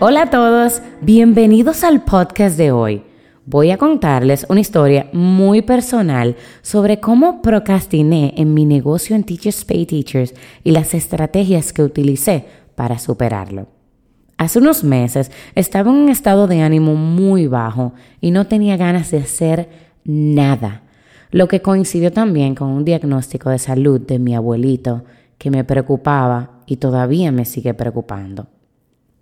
Hola a todos, bienvenidos al podcast de hoy voy a contarles una historia muy personal sobre cómo procrastiné en mi negocio en Teachers Pay Teachers y las estrategias que utilicé para superarlo. Hace unos meses estaba en un estado de ánimo muy bajo y no tenía ganas de hacer nada, lo que coincidió también con un diagnóstico de salud de mi abuelito que me preocupaba y todavía me sigue preocupando.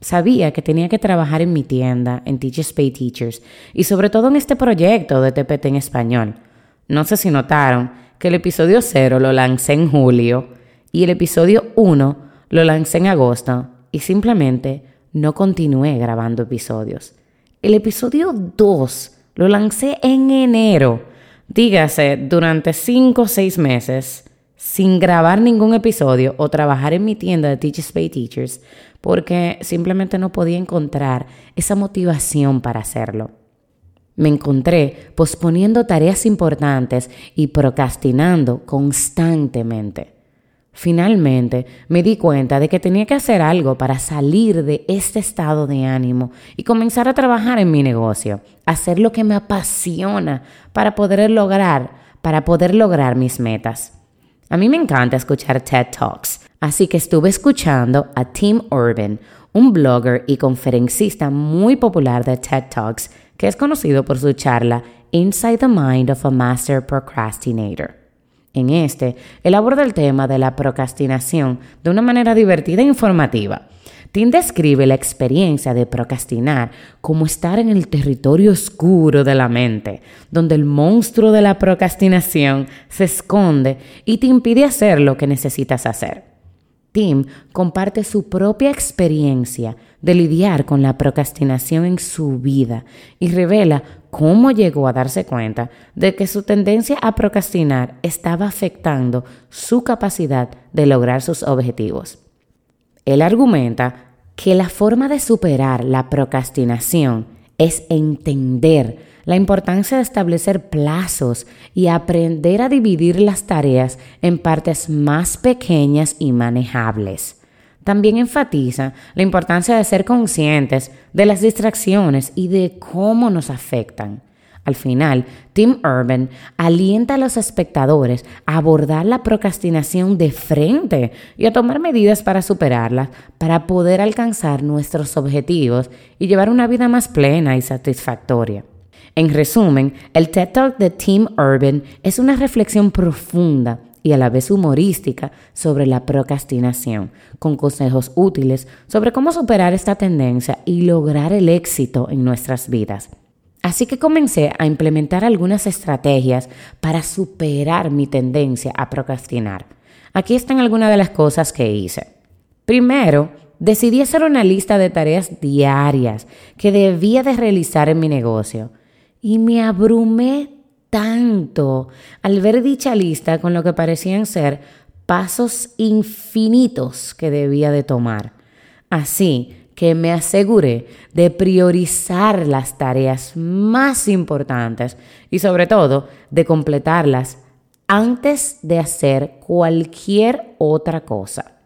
Sabía que tenía que trabajar en mi tienda, en Teachers Pay Teachers, y sobre todo en este proyecto de TPT en español. No sé si notaron que el episodio 0 lo lancé en julio y el episodio 1 lo lancé en agosto y simplemente no continué grabando episodios. El episodio 2 lo lancé en enero, dígase, durante 5 o 6 meses, sin grabar ningún episodio o trabajar en mi tienda de Teachers Pay Teachers porque simplemente no podía encontrar esa motivación para hacerlo. Me encontré posponiendo tareas importantes y procrastinando constantemente. Finalmente me di cuenta de que tenía que hacer algo para salir de este estado de ánimo y comenzar a trabajar en mi negocio, hacer lo que me apasiona para poder lograr, para poder lograr mis metas. A mí me encanta escuchar TED Talks Así que estuve escuchando a Tim Urban, un blogger y conferencista muy popular de TED Talks, que es conocido por su charla Inside the Mind of a Master Procrastinator. En este, él aborda el tema de la procrastinación de una manera divertida e informativa. Tim describe la experiencia de procrastinar como estar en el territorio oscuro de la mente, donde el monstruo de la procrastinación se esconde y te impide hacer lo que necesitas hacer. Tim comparte su propia experiencia de lidiar con la procrastinación en su vida y revela cómo llegó a darse cuenta de que su tendencia a procrastinar estaba afectando su capacidad de lograr sus objetivos. Él argumenta que la forma de superar la procrastinación es entender la importancia de establecer plazos y aprender a dividir las tareas en partes más pequeñas y manejables. También enfatiza la importancia de ser conscientes de las distracciones y de cómo nos afectan. Al final, Tim Urban alienta a los espectadores a abordar la procrastinación de frente y a tomar medidas para superarla, para poder alcanzar nuestros objetivos y llevar una vida más plena y satisfactoria. En resumen, el TED Talk de Tim Urban es una reflexión profunda y a la vez humorística sobre la procrastinación, con consejos útiles sobre cómo superar esta tendencia y lograr el éxito en nuestras vidas. Así que comencé a implementar algunas estrategias para superar mi tendencia a procrastinar. Aquí están algunas de las cosas que hice. Primero, decidí hacer una lista de tareas diarias que debía de realizar en mi negocio y me abrumé tanto al ver dicha lista con lo que parecían ser pasos infinitos que debía de tomar. Así que me aseguré de priorizar las tareas más importantes y sobre todo de completarlas antes de hacer cualquier otra cosa.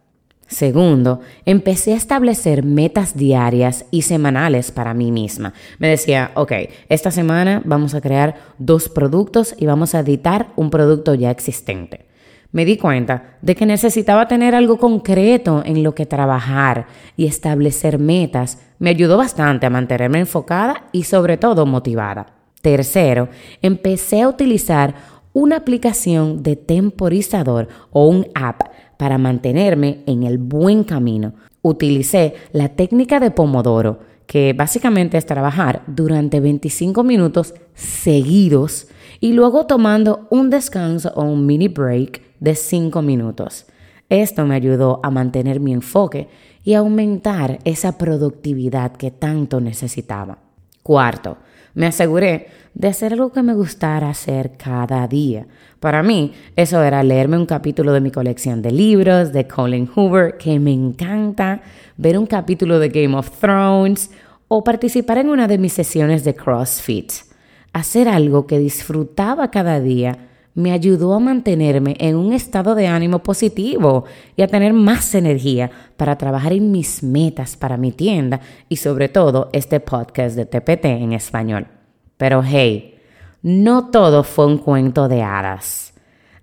Segundo, empecé a establecer metas diarias y semanales para mí misma. Me decía, ok, esta semana vamos a crear dos productos y vamos a editar un producto ya existente. Me di cuenta de que necesitaba tener algo concreto en lo que trabajar y establecer metas. Me ayudó bastante a mantenerme enfocada y sobre todo motivada. Tercero, empecé a utilizar una aplicación de temporizador o un app para mantenerme en el buen camino. Utilicé la técnica de Pomodoro, que básicamente es trabajar durante 25 minutos seguidos y luego tomando un descanso o un mini break de 5 minutos. Esto me ayudó a mantener mi enfoque y aumentar esa productividad que tanto necesitaba. Cuarto, me aseguré de hacer algo que me gustara hacer cada día. Para mí, eso era leerme un capítulo de mi colección de libros de Colin Hoover, que me encanta, ver un capítulo de Game of Thrones o participar en una de mis sesiones de CrossFit. Hacer algo que disfrutaba cada día me ayudó a mantenerme en un estado de ánimo positivo y a tener más energía para trabajar en mis metas para mi tienda y sobre todo este podcast de TPT en español. Pero hey, no todo fue un cuento de hadas.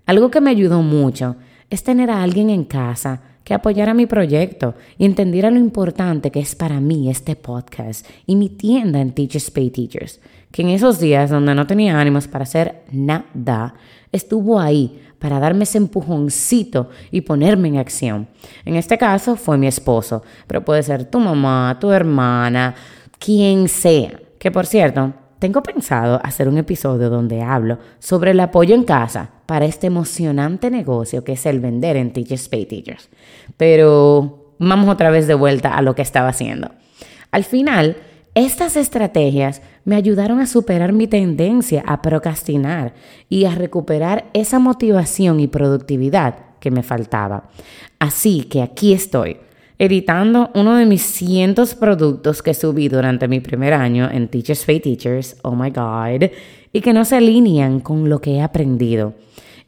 Algo que me ayudó mucho es tener a alguien en casa que apoyara mi proyecto y entendiera lo importante que es para mí este podcast y mi tienda en Teachers Pay Teachers, que en esos días donde no tenía ánimos para hacer nada, estuvo ahí para darme ese empujoncito y ponerme en acción. En este caso fue mi esposo, pero puede ser tu mamá, tu hermana, quien sea. Que por cierto, tengo pensado hacer un episodio donde hablo sobre el apoyo en casa para este emocionante negocio que es el vender en Teachers Pay Teachers. Pero vamos otra vez de vuelta a lo que estaba haciendo. Al final, estas estrategias me ayudaron a superar mi tendencia a procrastinar y a recuperar esa motivación y productividad que me faltaba. Así que aquí estoy, editando uno de mis cientos productos que subí durante mi primer año en Teachers Pay Teachers, oh my god, y que no se alinean con lo que he aprendido,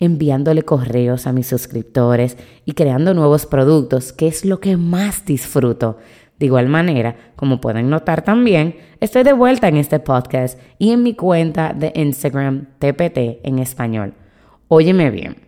enviándole correos a mis suscriptores y creando nuevos productos, que es lo que más disfruto de igual manera, como pueden notar también, estoy de vuelta en este podcast y en mi cuenta de Instagram TPT en español. Óyeme bien,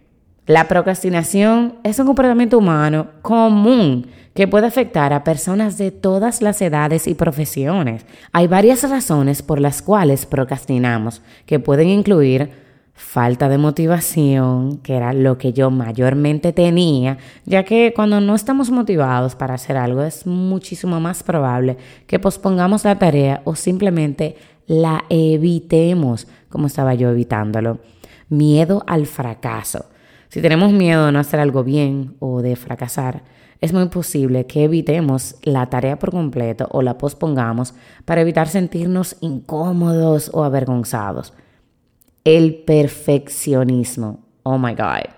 la procrastinación es un comportamiento humano común que puede afectar a personas de todas las edades y profesiones. Hay varias razones por las cuales procrastinamos, que pueden incluir falta de motivación, que era lo que yo mayormente tenía, ya que cuando no estamos motivados para hacer algo es muchísimo más probable que pospongamos la tarea o simplemente la evitemos, como estaba yo evitándolo. Miedo al fracaso. Si tenemos miedo de no hacer algo bien o de fracasar, es muy posible que evitemos la tarea por completo o la pospongamos para evitar sentirnos incómodos o avergonzados el perfeccionismo. Oh my God.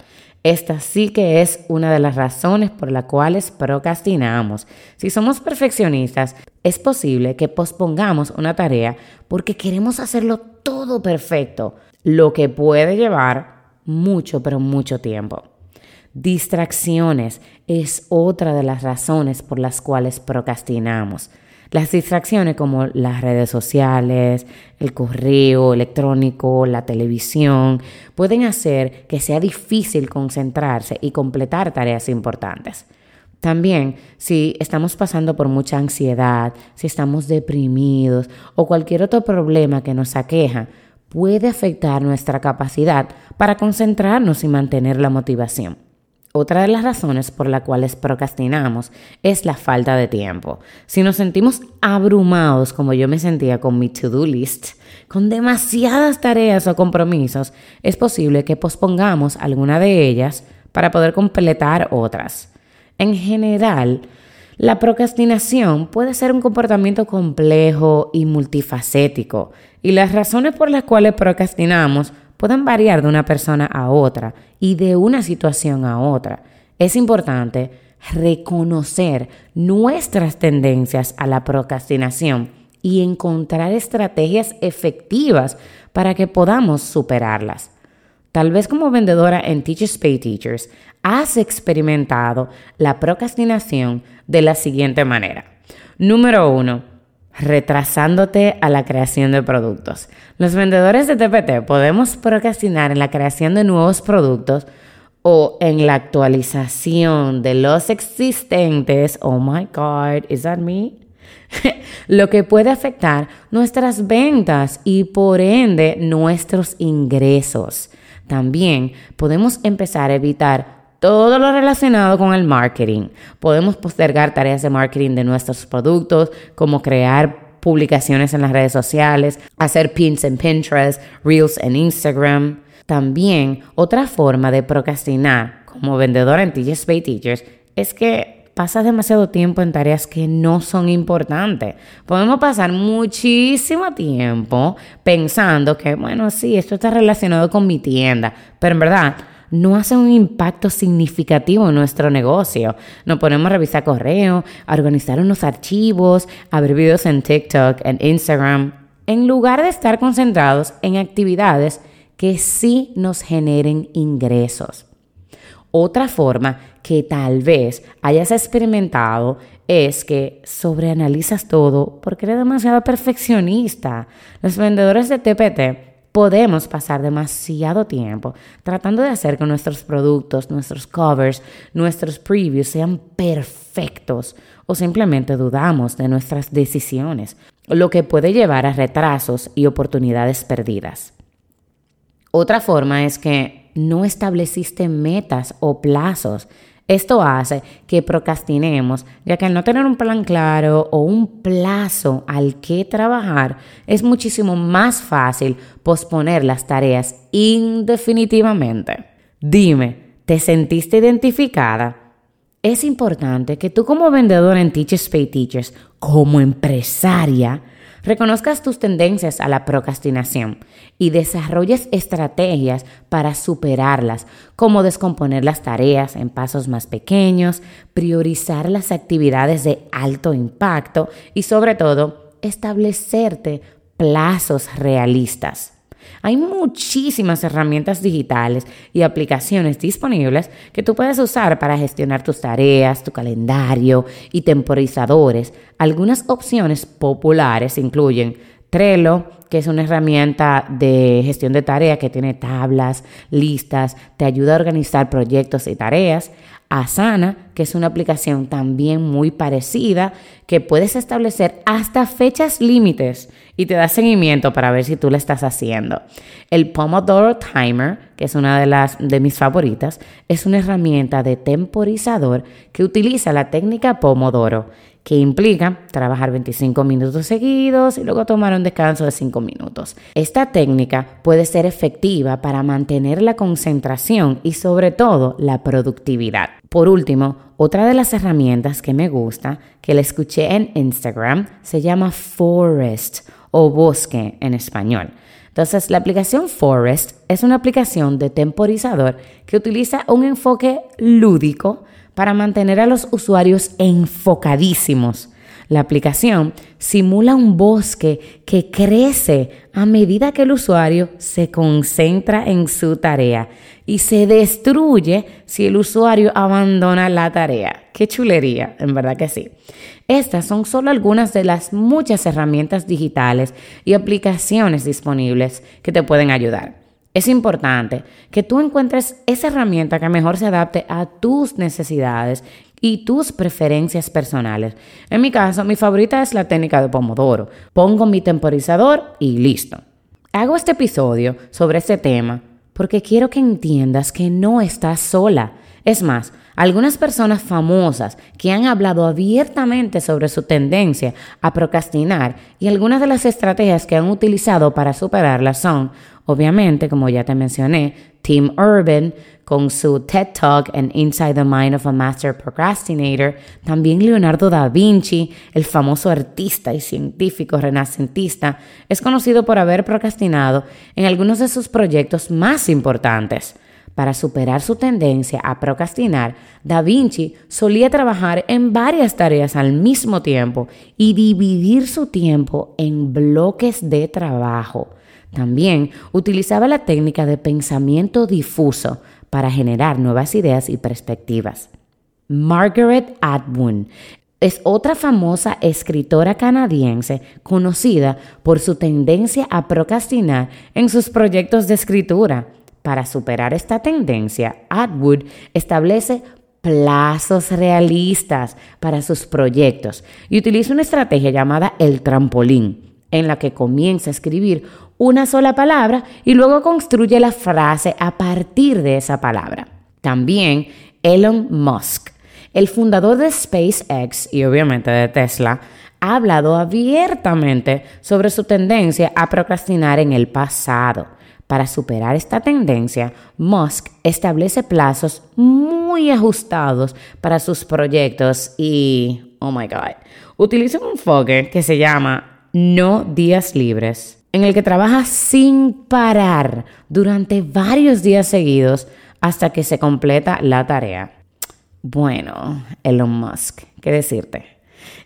Esta sí que es una de las razones por las cuales procrastinamos. Si somos perfeccionistas, es posible que pospongamos una tarea porque queremos hacerlo todo perfecto, lo que puede llevar mucho, pero mucho tiempo. Distracciones es otra de las razones por las cuales procrastinamos. Las distracciones como las redes sociales, el correo electrónico, la televisión, pueden hacer que sea difícil concentrarse y completar tareas importantes. También, si estamos pasando por mucha ansiedad, si estamos deprimidos o cualquier otro problema que nos aqueja, puede afectar nuestra capacidad para concentrarnos y mantener la motivación. Otra de las razones por las cuales procrastinamos es la falta de tiempo. Si nos sentimos abrumados, como yo me sentía con mi to-do list, con demasiadas tareas o compromisos, es posible que pospongamos alguna de ellas para poder completar otras. En general, la procrastinación puede ser un comportamiento complejo y multifacético, y las razones por las cuales procrastinamos pueden variar de una persona a otra y de una situación a otra. Es importante reconocer nuestras tendencias a la procrastinación y encontrar estrategias efectivas para que podamos superarlas. Tal vez como vendedora en Teachers Pay Teachers, has experimentado la procrastinación de la siguiente manera. Número uno, retrasándote a la creación de productos. Los vendedores de TPT podemos procrastinar en la creación de nuevos productos o en la actualización de los existentes. Oh my God, is that me? Lo que puede afectar nuestras ventas y por ende nuestros ingresos. También podemos empezar a evitar todo lo relacionado con el marketing. Podemos postergar tareas de marketing de nuestros productos, como crear publicaciones en las redes sociales, hacer pins en Pinterest, reels en Instagram. También otra forma de procrastinar como vendedora en Teachers Pay Teachers es que pasas demasiado tiempo en tareas que no son importantes. Podemos pasar muchísimo tiempo pensando que, bueno, sí, esto está relacionado con mi tienda, pero en verdad no hace un impacto significativo en nuestro negocio. Nos ponemos a revisar correo, a organizar unos archivos, a ver videos en TikTok, en Instagram, en lugar de estar concentrados en actividades que sí nos generen ingresos. Otra forma que tal vez hayas experimentado es que sobreanalizas todo porque eres demasiado perfeccionista. Los vendedores de TPT podemos pasar demasiado tiempo tratando de hacer que nuestros productos, nuestros covers, nuestros previews sean perfectos o simplemente dudamos de nuestras decisiones, lo que puede llevar a retrasos y oportunidades perdidas. Otra forma es que no estableciste metas o plazos esto hace que procrastinemos, ya que al no tener un plan claro o un plazo al que trabajar, es muchísimo más fácil posponer las tareas indefinitivamente. Dime, ¿te sentiste identificada? Es importante que tú como vendedora en Teachers Pay Teachers, como empresaria, reconozcas tus tendencias a la procrastinación y desarrolles estrategias para superarlas, como descomponer las tareas en pasos más pequeños, priorizar las actividades de alto impacto y sobre todo establecerte plazos realistas. Hay muchísimas herramientas digitales y aplicaciones disponibles que tú puedes usar para gestionar tus tareas, tu calendario y temporizadores. Algunas opciones populares incluyen Trello, que es una herramienta de gestión de tareas que tiene tablas, listas, te ayuda a organizar proyectos y tareas. Asana, que es una aplicación también muy parecida, que puedes establecer hasta fechas límites y te da seguimiento para ver si tú lo estás haciendo. El Pomodoro Timer, que es una de las de mis favoritas, es una herramienta de temporizador que utiliza la técnica Pomodoro que implica trabajar 25 minutos seguidos y luego tomar un descanso de 5 minutos. Esta técnica puede ser efectiva para mantener la concentración y sobre todo la productividad. Por último, otra de las herramientas que me gusta, que la escuché en Instagram, se llama Forest o bosque en español. Entonces, la aplicación Forest es una aplicación de temporizador que utiliza un enfoque lúdico para mantener a los usuarios enfocadísimos. La aplicación simula un bosque que crece a medida que el usuario se concentra en su tarea y se destruye si el usuario abandona la tarea. Qué chulería, en verdad que sí. Estas son solo algunas de las muchas herramientas digitales y aplicaciones disponibles que te pueden ayudar. Es importante que tú encuentres esa herramienta que mejor se adapte a tus necesidades y tus preferencias personales. En mi caso, mi favorita es la técnica de Pomodoro. Pongo mi temporizador y listo. Hago este episodio sobre este tema porque quiero que entiendas que no estás sola. Es más, algunas personas famosas que han hablado abiertamente sobre su tendencia a procrastinar y algunas de las estrategias que han utilizado para superarla son Obviamente, como ya te mencioné, Tim Urban con su TED Talk en Inside the Mind of a Master Procrastinator, también Leonardo da Vinci, el famoso artista y científico renacentista, es conocido por haber procrastinado en algunos de sus proyectos más importantes. Para superar su tendencia a procrastinar, Da Vinci solía trabajar en varias tareas al mismo tiempo y dividir su tiempo en bloques de trabajo. También utilizaba la técnica de pensamiento difuso para generar nuevas ideas y perspectivas. Margaret Atwood es otra famosa escritora canadiense conocida por su tendencia a procrastinar en sus proyectos de escritura. Para superar esta tendencia, Atwood establece plazos realistas para sus proyectos y utiliza una estrategia llamada el trampolín, en la que comienza a escribir una sola palabra y luego construye la frase a partir de esa palabra. También Elon Musk, el fundador de SpaceX y obviamente de Tesla, ha hablado abiertamente sobre su tendencia a procrastinar en el pasado. Para superar esta tendencia, Musk establece plazos muy ajustados para sus proyectos y, oh my god, utiliza un enfoque que se llama no días libres, en el que trabaja sin parar durante varios días seguidos hasta que se completa la tarea. Bueno, Elon Musk, ¿qué decirte?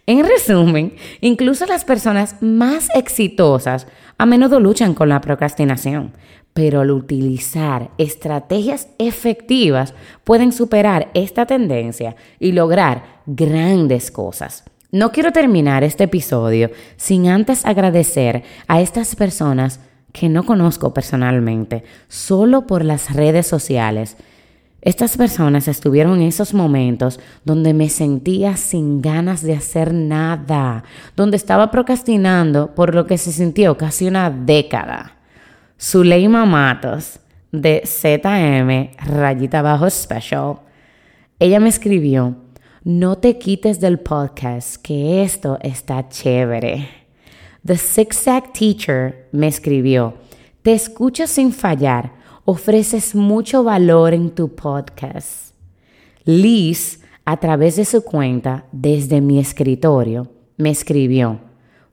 En resumen, incluso las personas más exitosas a menudo luchan con la procrastinación, pero al utilizar estrategias efectivas pueden superar esta tendencia y lograr grandes cosas. No quiero terminar este episodio sin antes agradecer a estas personas que no conozco personalmente, solo por las redes sociales estas personas estuvieron en esos momentos donde me sentía sin ganas de hacer nada, donde estaba procrastinando por lo que se sintió casi una década. Zuleima Matos, de ZM, rayita abajo special, ella me escribió, no te quites del podcast, que esto está chévere. The Six Teacher me escribió, te escucho sin fallar ofreces mucho valor en tu podcast. Liz, a través de su cuenta, desde mi escritorio, me escribió,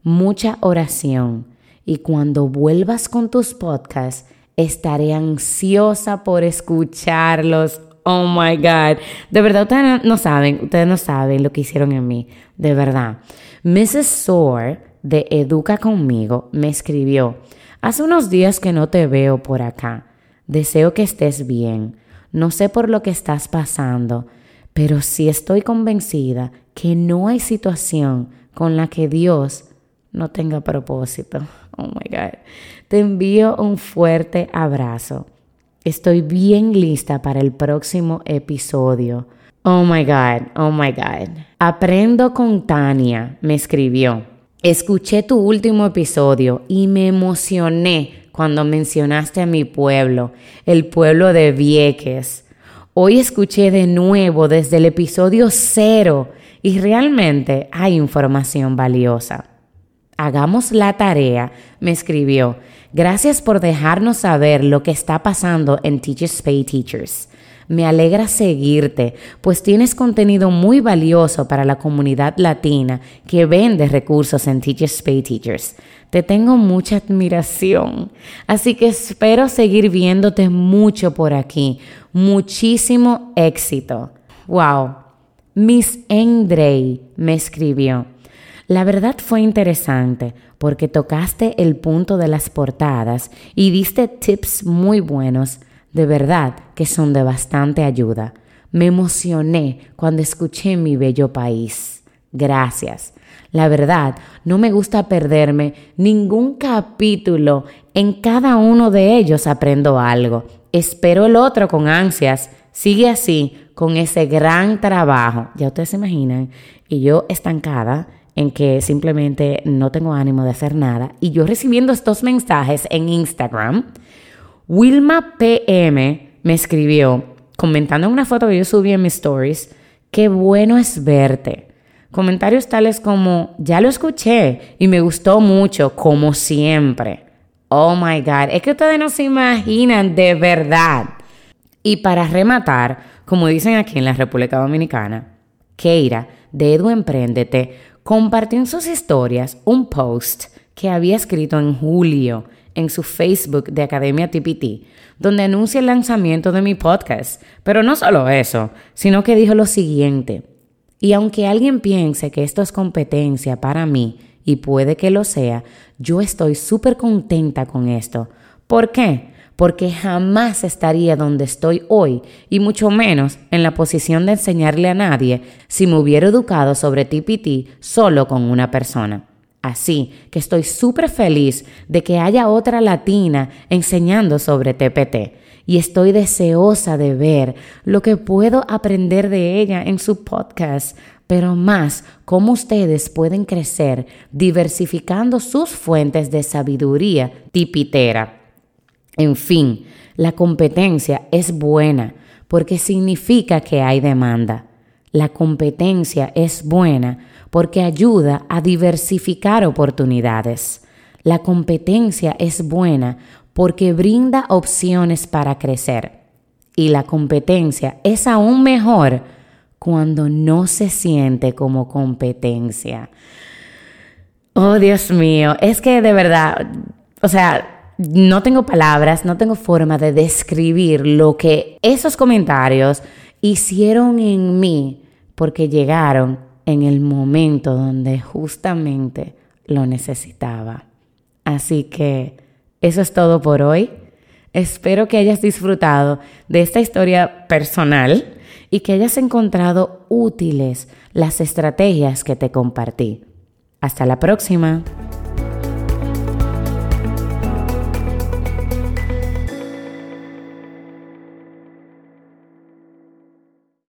mucha oración y cuando vuelvas con tus podcasts, estaré ansiosa por escucharlos. Oh my God. De verdad, ustedes no saben, ustedes no saben lo que hicieron en mí. De verdad. Mrs. Soar de Educa conmigo me escribió, hace unos días que no te veo por acá. Deseo que estés bien. No sé por lo que estás pasando, pero sí estoy convencida que no hay situación con la que Dios no tenga propósito. Oh my God. Te envío un fuerte abrazo. Estoy bien lista para el próximo episodio. Oh my God, oh my God. Aprendo con Tania, me escribió. Escuché tu último episodio y me emocioné cuando mencionaste a mi pueblo, el pueblo de Vieques. Hoy escuché de nuevo desde el episodio cero y realmente hay información valiosa. Hagamos la tarea, me escribió. Gracias por dejarnos saber lo que está pasando en Teachers Pay Teachers. Me alegra seguirte, pues tienes contenido muy valioso para la comunidad latina que vende recursos en Teachers Pay Teachers. Te tengo mucha admiración, así que espero seguir viéndote mucho por aquí. Muchísimo éxito. Wow. Miss Endrey me escribió. La verdad fue interesante porque tocaste el punto de las portadas y diste tips muy buenos de verdad que son de bastante ayuda. Me emocioné cuando escuché mi bello país. Gracias. La verdad, no me gusta perderme ningún capítulo. En cada uno de ellos aprendo algo. Espero el otro con ansias. Sigue así, con ese gran trabajo. Ya ustedes se imaginan. Y yo estancada en que simplemente no tengo ánimo de hacer nada. Y yo recibiendo estos mensajes en Instagram Wilma PM me escribió comentando en una foto que yo subí en mis stories, qué bueno es verte. Comentarios tales como, ya lo escuché y me gustó mucho, como siempre. Oh my God, es que ustedes no se imaginan de verdad. Y para rematar, como dicen aquí en la República Dominicana, Keira de Edu Emprendete compartió en sus historias un post que había escrito en julio en su Facebook de Academia TPT, donde anuncia el lanzamiento de mi podcast. Pero no solo eso, sino que dijo lo siguiente. Y aunque alguien piense que esto es competencia para mí, y puede que lo sea, yo estoy súper contenta con esto. ¿Por qué? Porque jamás estaría donde estoy hoy y mucho menos en la posición de enseñarle a nadie si me hubiera educado sobre TPT solo con una persona. Así que estoy súper feliz de que haya otra latina enseñando sobre TPT y estoy deseosa de ver lo que puedo aprender de ella en su podcast, pero más cómo ustedes pueden crecer diversificando sus fuentes de sabiduría tipitera. En fin, la competencia es buena porque significa que hay demanda. La competencia es buena porque ayuda a diversificar oportunidades. La competencia es buena porque brinda opciones para crecer. Y la competencia es aún mejor cuando no se siente como competencia. Oh, Dios mío, es que de verdad, o sea, no tengo palabras, no tengo forma de describir lo que esos comentarios hicieron en mí porque llegaron en el momento donde justamente lo necesitaba. Así que eso es todo por hoy. Espero que hayas disfrutado de esta historia personal y que hayas encontrado útiles las estrategias que te compartí. Hasta la próxima.